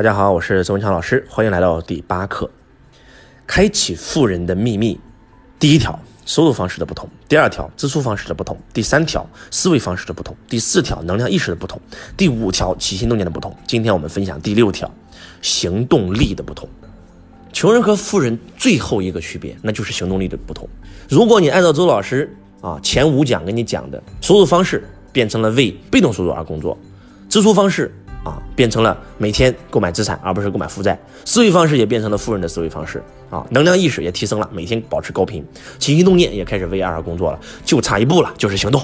大家好，我是周文强老师，欢迎来到第八课。开启富人的秘密，第一条，收入方式的不同；第二条，支出方式的不同；第三条，思维方式的不同；第四条，能量意识的不同；第五条，起心动念的不同。今天我们分享第六条，行动力的不同。穷人和富人最后一个区别，那就是行动力的不同。如果你按照周老师啊前五讲跟你讲的，收入方式变成了为被动收入而工作，支出方式。啊，变成了每天购买资产，而不是购买负债。思维方式也变成了富人的思维方式啊，能量意识也提升了，每天保持高频，起心动念也开始为爱而工作了，就差一步了，就是行动。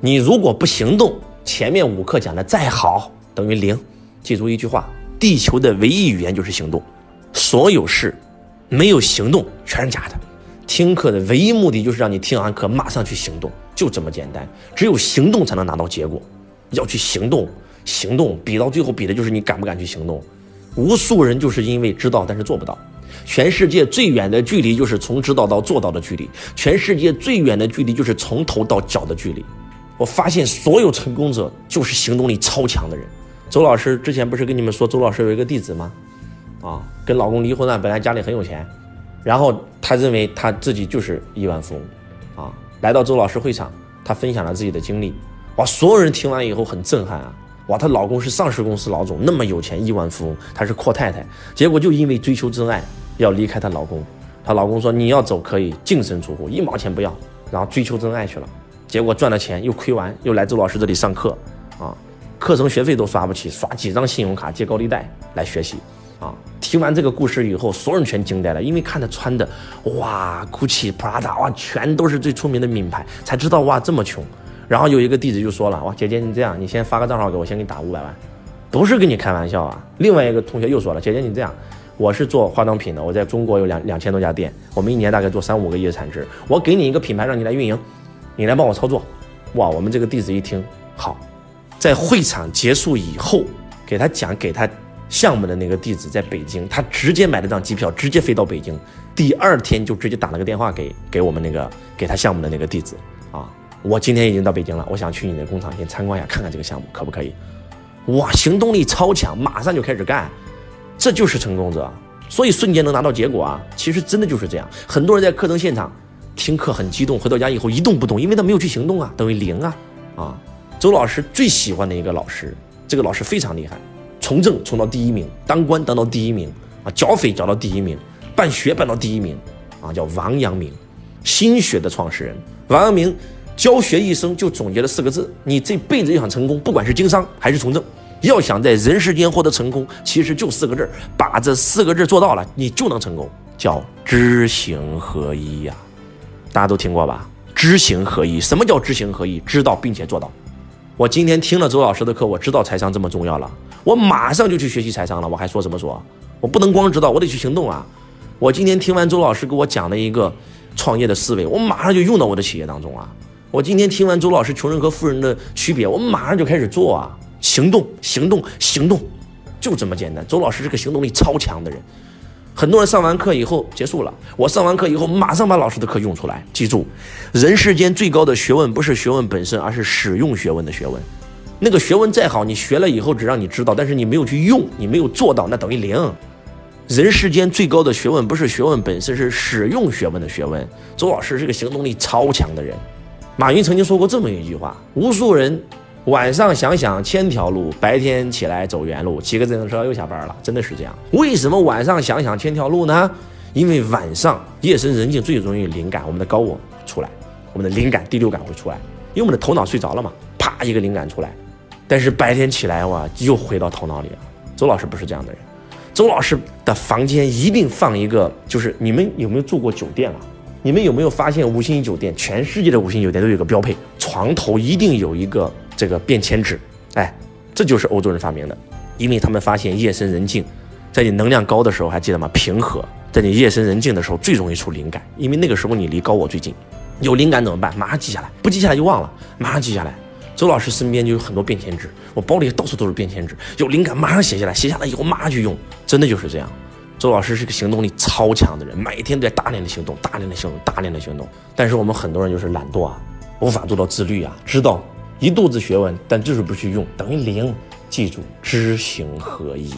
你如果不行动，前面五课讲的再好等于零。记住一句话：地球的唯一语言就是行动，所有事没有行动全是假的。听课的唯一目的就是让你听完课马上去行动，就这么简单。只有行动才能拿到结果，要去行动。行动比到最后比的就是你敢不敢去行动。无数人就是因为知道但是做不到。全世界最远的距离就是从知道到做到的距离。全世界最远的距离就是从头到脚的距离。我发现所有成功者就是行动力超强的人。周老师之前不是跟你们说周老师有一个弟子吗？啊，跟老公离婚了，本来家里很有钱，然后他认为他自己就是亿万富翁，啊，来到周老师会场，他分享了自己的经历，哇，所有人听完以后很震撼啊。哇，她老公是上市公司老总，那么有钱，亿万富翁，她是阔太太，结果就因为追求真爱要离开她老公。她老公说：“你要走可以净身出户，一毛钱不要。”然后追求真爱去了，结果赚了钱又亏完，又来周老师这里上课啊，课程学费都刷不起，刷几张信用卡借高利贷来学习啊。听完这个故事以后，所有人全惊呆了，因为看他穿的哇，GUCCI、Prada 哇，全都是最出名的名牌，才知道哇这么穷。然后有一个弟子就说了：“哇，姐姐你这样，你先发个账号给我，先给你打五百万，不是跟你开玩笑啊。”另外一个同学又说了：“姐姐你这样，我是做化妆品的，我在中国有两两千多家店，我们一年大概做三五个亿的产值，我给你一个品牌让你来运营，你来帮我操作。”哇，我们这个弟子一听好，在会场结束以后，给他讲给他项目的那个弟子在北京，他直接买了张机票，直接飞到北京，第二天就直接打了个电话给给我们那个给他项目的那个弟子。我今天已经到北京了，我想去你的工厂先参观一下，看看这个项目可不可以？哇，行动力超强，马上就开始干，这就是成功者，所以瞬间能拿到结果啊！其实真的就是这样，很多人在课程现场听课很激动，回到家以后一动不动，因为他没有去行动啊，等于零啊！啊，周老师最喜欢的一个老师，这个老师非常厉害，从政从到第一名，当官当到第一名啊，剿匪剿到第一名，办学办到第一名啊，叫王阳明，心学的创始人，王阳明。教学一生就总结了四个字：你这辈子要想成功，不管是经商还是从政，要想在人世间获得成功，其实就四个字把这四个字做到了，你就能成功，叫知行合一呀。大家都听过吧？知行合一，什么叫知行合一？知道并且做到。我今天听了周老师的课，我知道财商这么重要了，我马上就去学习财商了。我还说什么说？我不能光知道，我得去行动啊！我今天听完周老师给我讲的一个创业的思维，我马上就用到我的企业当中啊！我今天听完周老师穷人和富人的区别，我们马上就开始做啊，行动，行动，行动，就这么简单。周老师是个行动力超强的人，很多人上完课以后结束了，我上完课以后马上把老师的课用出来。记住，人世间最高的学问不是学问本身，而是使用学问的学问。那个学问再好，你学了以后只让你知道，但是你没有去用，你没有做到，那等于零。人世间最高的学问不是学问本身，是使用学问的学问。周老师是个行动力超强的人。马云曾经说过这么一句话：无数人晚上想想千条路，白天起来走原路，骑个自行车又下班了。真的是这样。为什么晚上想想千条路呢？因为晚上夜深人静最容易灵感，我们的高我出来，我们的灵感第六感会出来，因为我们的头脑睡着了嘛，啪一个灵感出来。但是白天起来哇，又回到头脑里了。周老师不是这样的人，周老师的房间一定放一个，就是你们有没有住过酒店啊？你们有没有发现五星级酒店，全世界的五星级酒店都有个标配，床头一定有一个这个便签纸，哎，这就是欧洲人发明的，因为他们发现夜深人静，在你能量高的时候，还记得吗？平和，在你夜深人静的时候最容易出灵感，因为那个时候你离高我最近，有灵感怎么办？马上记下来，不记下来就忘了，马上记下来。周老师身边就有很多便签纸，我包里到处都是便签纸，有灵感马上写下来，写下来以后马上去用，真的就是这样。周老师是个行动力超强的人，每天都在大量的行动，大量的行动，大量的行动。但是我们很多人就是懒惰啊，无法做到自律啊。知道一肚子学问，但就是不去用，等于零。记住，知行合一。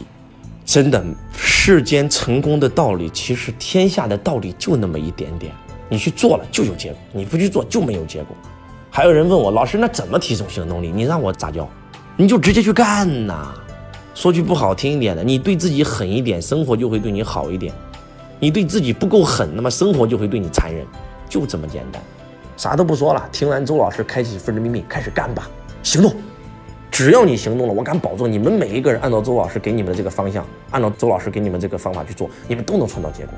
真的，世间成功的道理，其实天下的道理就那么一点点。你去做了就有结果，你不去做就没有结果。还有人问我，老师，那怎么提升行动力？你让我咋教？你就直接去干呐！说句不好听一点的，你对自己狠一点，生活就会对你好一点；你对自己不够狠，那么生活就会对你残忍，就这么简单。啥都不说了，听完周老师开启分人秘密，开始干吧，行动！只要你行动了，我敢保证，你们每一个人按照周老师给你们的这个方向，按照周老师给你们这个方法去做，你们都能创造结果。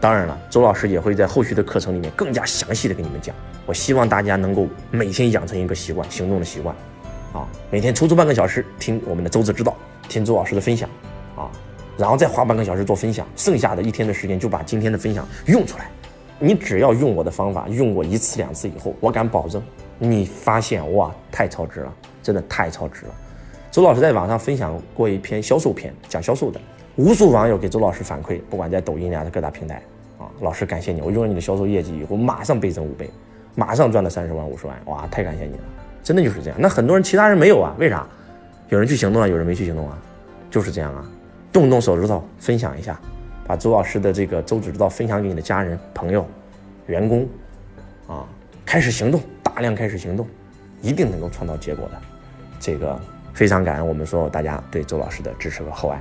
当然了，周老师也会在后续的课程里面更加详细的给你们讲。我希望大家能够每天养成一个习惯，行动的习惯，啊，每天抽出半个小时听我们的周子之道，听周老师的分享，啊，然后再花半个小时做分享，剩下的一天的时间就把今天的分享用出来。你只要用我的方法，用过一次两次以后，我敢保证，你发现哇，太超值了。真的太超值了！周老师在网上分享过一篇销售篇，讲销售的，无数网友给周老师反馈，不管在抖音呀，在各大平台啊，老师感谢你，我用了你的销售业绩以后，马上倍增五倍，马上赚了三十万、五十万，哇，太感谢你了！真的就是这样。那很多人其他人没有啊？为啥？有人去行动了，有人没去行动啊？就是这样啊！动动手指头，分享一下，把周老师的这个周指之道分享给你的家人、朋友、员工，啊，开始行动，大量开始行动，一定能够创造结果的。这个非常感恩我们所有大家对周老师的支持和厚爱，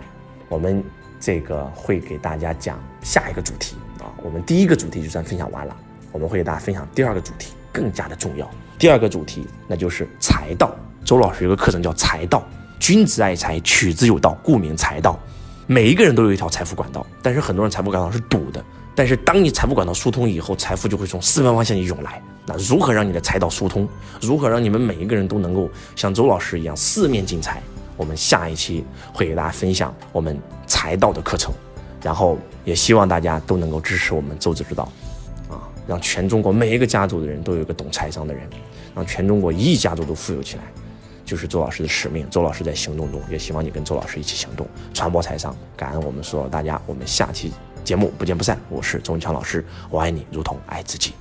我们这个会给大家讲下一个主题啊，我们第一个主题就算分享完了，我们会给大家分享第二个主题，更加的重要。第二个主题那就是财道，周老师有个课程叫财道，君子爱财，取之有道，故名财道。每一个人都有一条财富管道，但是很多人财富管道是堵的。但是当你财富管道疏通以后，财富就会从四面八方向你涌来。那如何让你的财道疏通？如何让你们每一个人都能够像周老师一样四面进财？我们下一期会给大家分享我们财道的课程，然后也希望大家都能够支持我们周子之道，啊，让全中国每一个家族的人都有一个懂财商的人，让全中国一亿家族都富有起来，就是周老师的使命。周老师在行动中，也希望你跟周老师一起行动，传播财商。感恩我们所有大家，我们下期节目不见不散。我是周文强老师，我爱你如同爱自己。